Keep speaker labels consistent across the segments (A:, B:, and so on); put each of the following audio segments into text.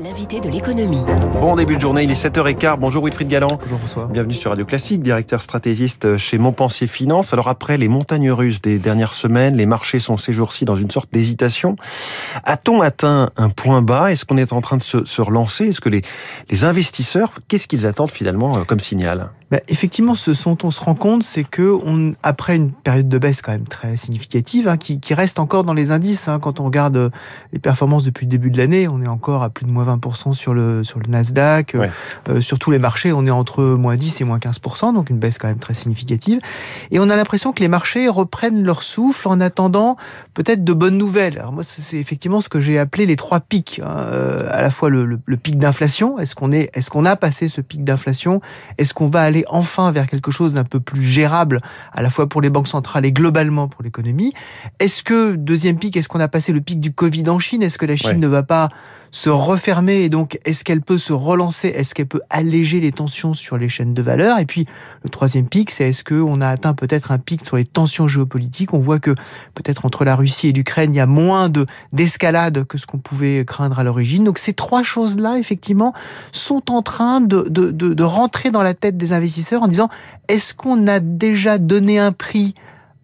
A: l'invité de l'économie.
B: Bon début de journée, il est 7h15. Bonjour Wilfried Galland.
C: Bonjour François.
B: Bienvenue sur Radio Classique, directeur stratégiste chez Montpensier Finance. Alors après les montagnes russes des dernières semaines, les marchés sont ces jours-ci dans une sorte d'hésitation. A-t-on atteint un point bas? Est-ce qu'on est en train de se, se relancer? Est-ce que les, les investisseurs, qu'est-ce qu'ils attendent finalement euh, comme signal?
C: Bah, effectivement, ce dont on se rend compte, c'est que on, après une période de baisse quand même très significative, hein, qui, qui, reste encore dans les indices, hein, quand on regarde euh, les performances depuis le début de l'année, on est encore à plus de moins 20% sur le, sur le Nasdaq.
B: Ouais.
C: Euh, sur tous les marchés, on est entre moins 10 et moins 15%, donc une baisse quand même très significative. Et on a l'impression que les marchés reprennent leur souffle en attendant peut-être de bonnes nouvelles. Alors moi, c'est effectivement ce que j'ai appelé les trois pics. Hein, euh, à la fois le, le, le pic d'inflation, est-ce qu'on est, est-ce qu'on a passé ce pic d'inflation? Est-ce qu'on va aller enfin vers quelque chose d'un peu plus gérable, à la fois pour les banques centrales et globalement pour l'économie. Est-ce que, deuxième pic, est-ce qu'on a passé le pic du Covid en Chine? Est-ce que la Chine
B: Ouais.
C: ne va pas se refermer et donc est-ce qu'elle peut se relancer? Est-ce qu'elle peut alléger les tensions sur les chaînes de valeur? Et puis le troisième pic, c'est est-ce qu'on a atteint peut-être un pic sur les tensions géopolitiques? On voit que peut-être entre la Russie et l'Ukraine, il y a moins de d'escalade que ce qu'on pouvait craindre à l'origine. Donc ces trois choses-là, effectivement, sont en train de rentrer dans la tête des investisseurs en disant est-ce qu'on a déjà donné un prix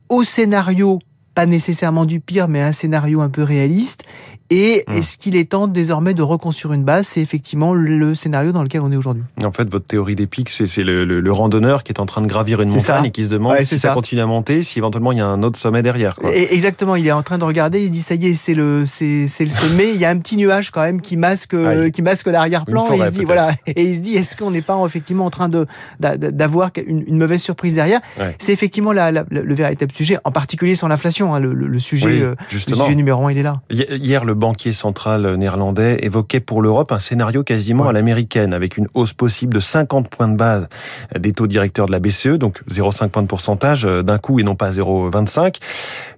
C: au scénario? Pas nécessairement du pire, mais un scénario un peu réaliste. Et
B: Mmh.
C: est-ce qu'il est temps désormais de reconstruire une base? C'est effectivement le scénario dans lequel on est aujourd'hui.
B: En fait, votre théorie des pics, c'est le, le- le randonneur qui est en train de gravir une montagne
C: ça.
B: et qui se demande
C: Ouais,
B: si ça.
C: ça.
B: continue à monter, si éventuellement il y a un autre sommet derrière. Quoi.
C: Et exactement, il est en train de regarder, il se dit ça y est, c'est le, c'est, c'est le sommet. Il y a un petit nuage quand même qui masque,
B: Aïe.
C: qui masque l'arrière-plan. Et il se dit voilà, et il se dit est-ce qu'on n'est pas effectivement en train de d'avoir une, une mauvaise surprise derrière?
B: Ouais.
C: C'est effectivement la, la- le véritable sujet, en particulier sur l'inflation. hein, le, sujet,
B: Oui,
C: euh, le sujet numéro un, il est là.
B: Hi- Hier, le banquier central néerlandais évoquait pour l'Europe un scénario quasiment
C: Ouais.
B: à l'américaine, avec une hausse possible de 50 points de base des taux directeurs de la BCE, donc 0,5 points de pourcentage euh, d'un coup et non pas 0,25.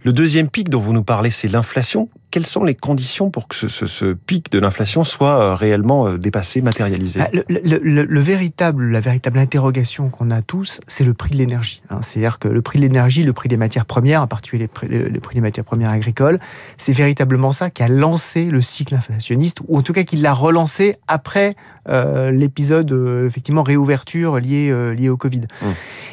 B: Le deuxième pic dont vous nous parlez, c'est l'inflation. Quelles sont les conditions pour que ce, ce- ce pic de l'inflation soit euh, réellement euh, dépassé, matérialisé?
C: Ah, Le, le- le- le véritable, la véritable interrogation qu'on a tous, c'est le prix de l'énergie. hein. C'est-à-dire que le prix de l'énergie, le prix des matières premières, en particulier les prix, le, le prix des matières premières agricoles, c'est véritablement ça qui a lancé le cycle inflationniste, ou en tout cas qui l'a relancé après euh, l'épisode euh, effectivement réouverture lié euh, lié au Covid.
B: Mmh.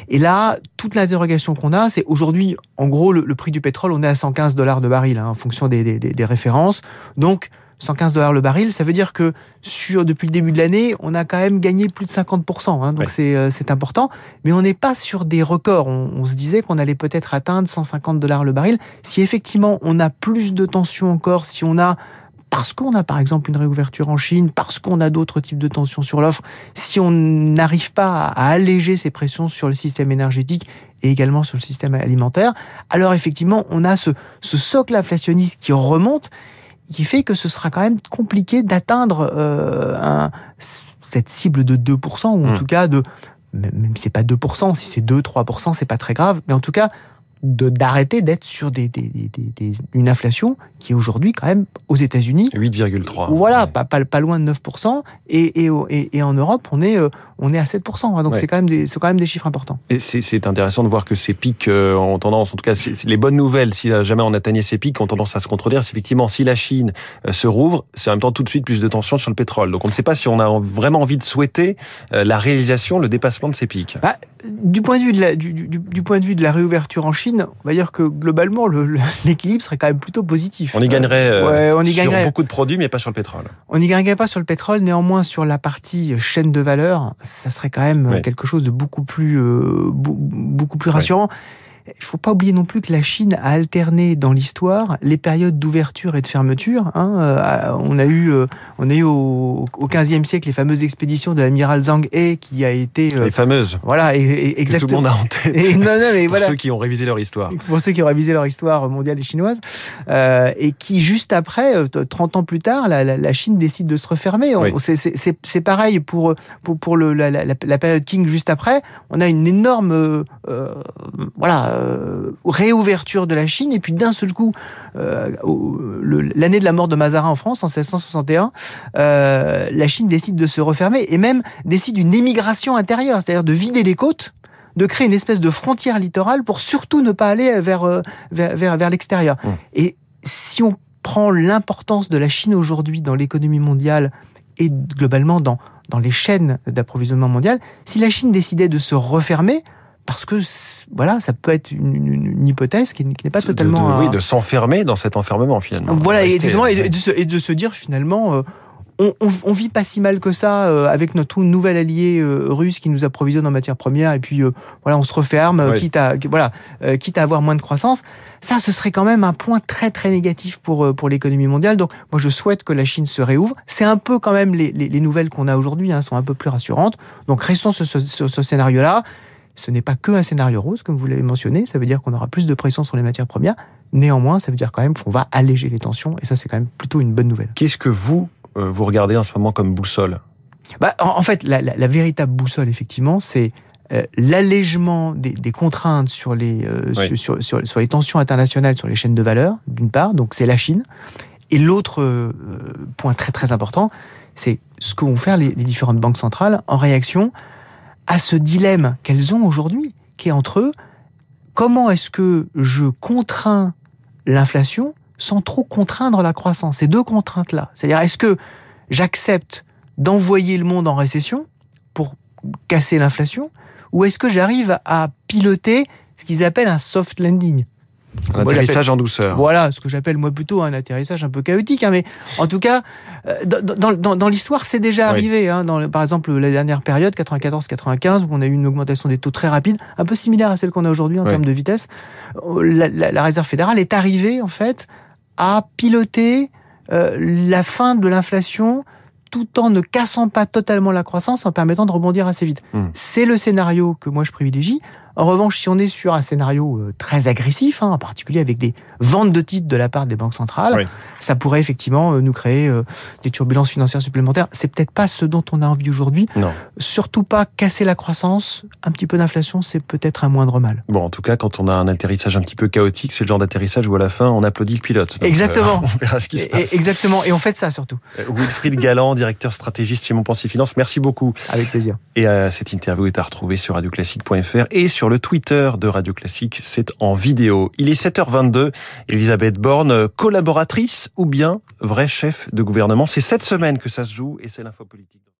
C: Et là, toute l'interrogation qu'on a, c'est aujourd'hui, en gros, le, le prix du pétrole, on est à 115 dollars de baril hein, en fonction des, des- des- références. Donc 115 dollars le baril, ça veut dire que sur depuis le début de l'année, on a quand même gagné plus de 50%. hein, donc
B: Ouais.
C: c'est euh, important, mais on n'est pas sur des records. On, on se disait qu'on allait peut-être atteindre 150 dollars le baril. Si effectivement on a plus de tensions encore, si on a parce qu'on a par exemple une réouverture en Chine, parce qu'on a d'autres types de tensions sur l'offre, si on n'arrive pas à, alléger ces pressions sur le système énergétique et également sur le système alimentaire, alors effectivement on a ce, ce socle inflationniste qui remonte qui fait que ce sera quand même compliqué d'atteindre euh, un- cette cible de 2%, ou en
B: Mm.
C: tout cas de, même si c'est pas 2%, si c'est 2-3%, c'est pas très grave, mais en tout cas d'arrêter d'être sur des, des- des- une inflation qui est aujourd'hui quand même aux États-Unis.
B: 8,3.
C: Voilà,
B: Ouais.
C: pas, pas, pas loin de 9%, et, et, et, et en Europe, on est, euh, on est à 7%. hein, donc
B: Ouais.
C: c'est quand, même des- quand même des chiffres importants.
B: Et c'est- intéressant de voir que ces pics euh, ont tendance, en tout cas, les bonnes nouvelles, si jamais on atteignait ces pics, ont tendance à se contredire. C'est effectivement, si la Chine euh, se rouvre, c'est en même temps tout de suite plus de tension sur le pétrole. Donc on ne sait pas si on a en- vraiment envie de souhaiter euh, la réalisation, le dépassement de ces pics.
C: Bah, du point de vue de la, du, du- du point de vue de la réouverture en Chine, on va dire que globalement le- le- l'équilibre serait quand même plutôt positif.
B: On y gagnerait, euh,
C: ouais, on y
B: sur
C: gagnerait.
B: beaucoup de produits, mais pas sur le pétrole.
C: On n'y gagnerait pas sur le pétrole, néanmoins sur la partie chaîne de valeur, ça serait quand même
B: Ouais.
C: quelque chose de beaucoup plus, euh, beaucoup plus rassurant. Il faut pas oublier non plus que la Chine a alterné dans l'histoire les périodes d'ouverture et de fermeture. hein. Euh, on a eu, euh, on a eu au, au 15e siècle les fameuses expéditions de l'amiral Zhang He qui a été, euh,
B: Les fameuses.
C: voilà, et, et-
B: Que tout le
C: exactement.
B: monde a en tête.
C: Et non, non, mais
B: pour
C: voilà
B: ceux qui ont révisé leur histoire.
C: pour ceux qui ont révisé leur histoire mondiale et chinoise, euh, et qui juste après, euh, 30 ans plus tard, la, la- la Chine décide de se refermer.
B: Oui.
C: c'est- pareil pour, pour, pour le, la, période King juste après. On a une énorme euh, voilà, euh, réouverture de la Chine, et puis d'un seul coup, euh, l'année de la mort de Mazarin en France, en 1661, euh, la Chine décide de se refermer, et même décide une émigration intérieure, c'est-à-dire de vider les côtes de créer une espèce de frontière littorale pour surtout ne pas aller vers, vers, vers, vers l'extérieur.
B: Mmh.
C: Et si on prend l'importance de la Chine aujourd'hui dans l'économie mondiale et globalement dans, dans les chaînes d'approvisionnement mondial. Si la Chine décidait de se refermer, parce que voilà, ça peut être une, hypothèse qui, n'est pas totalement.
B: oui, de s'enfermer dans cet enfermement finalement.
C: Voilà, exactement, et, de se, et, de se, dire finalement. Euh, on, on, vit pas si mal que ça euh, avec notre nouvel allié euh, russe qui nous approvisionne en matières premières et puis voilà on se referme quitte à voilà quitte à avoir moins de croissance ça ce serait quand même un point très très négatif pour pour l'économie mondiale donc moi je souhaite que la Chine se réouvre c'est un peu quand même les, les, les nouvelles qu'on a aujourd'hui hein, sont un peu plus rassurantes donc restons sur ce, sur ce scénario là ce n'est pas que un scénario rose, comme vous l'avez mentionné. Ça veut dire qu'on aura plus de pression sur les matières premières. Néanmoins, ça veut dire quand même qu'on va alléger les tensions. Et ça, c'est quand même plutôt une bonne nouvelle.
B: Qu'est-ce que vous, euh, vous regardez en ce moment comme boussole?
C: Bah, en, fait, la, véritable boussole, effectivement, c'est euh, l'allègement des, contraintes sur les, euh, sur, sur, les tensions internationales sur les chaînes de valeur, d'une part. Donc, c'est la Chine. Et l'autre point très très important, c'est ce que vont faire les, les différentes banques centrales en réaction à ce dilemme qu'elles ont aujourd'hui, qui est entre eux, comment est-ce que je contrains l'inflation sans trop contraindre la croissance? Ces deux contraintes-là. C'est-à-dire, est-ce que j'accepte d'envoyer le monde en récession pour casser l'inflation ou est-ce que j'arrive à piloter ce qu'ils appellent un soft landing?
B: Un atterrissage en douceur.
C: Voilà, ce que j'appelle moi plutôt un atterrissage un peu chaotique. Hein, mais en tout cas, euh, dans, dans, dans l'histoire, c'est déjà arrivé. Hein, dans, par exemple, la dernière période, 94-95, où on a eu une augmentation des taux très rapide, un peu similaire à celle qu'on a aujourd'hui en termes de vitesse. Euh, la, la, Réserve fédérale est arrivée, en fait, à piloter euh, la fin de l'inflation tout en ne cassant pas totalement la croissance, en permettant de rebondir assez vite. Hmm. C'est le scénario que moi je privilégie. En revanche, si on est sur un scénario euh, très agressif, hein, en particulier avec des ventes de titres de la part des banques centrales, ça pourrait effectivement euh, nous créer euh, des turbulences financières supplémentaires. C'est peut-être pas ce dont on a envie aujourd'hui. Surtout pas casser la croissance. Un petit peu d'inflation, c'est peut-être un moindre mal.
B: Bon, en tout cas, quand on a un atterrissage un petit peu chaotique, c'est le genre d'atterrissage où à la fin on applaudit le pilote.
C: exactement.
B: on verra ce qui se passe.
C: Exactement. Et on fait ça surtout.
B: Wilfried Galland, directeur stratégiste chez Montpensier Finance. Merci beaucoup.
C: Avec plaisir.
B: Et cette interview est à retrouver sur radioclassique.fr et sur le Twitter de Radio Classique. C'est en vidéo. Il est 7h22. Elisabeth Borne, collaboratrice ou bien vrai chef de gouvernement C'est cette semaine que ça se joue et c'est l'info politique.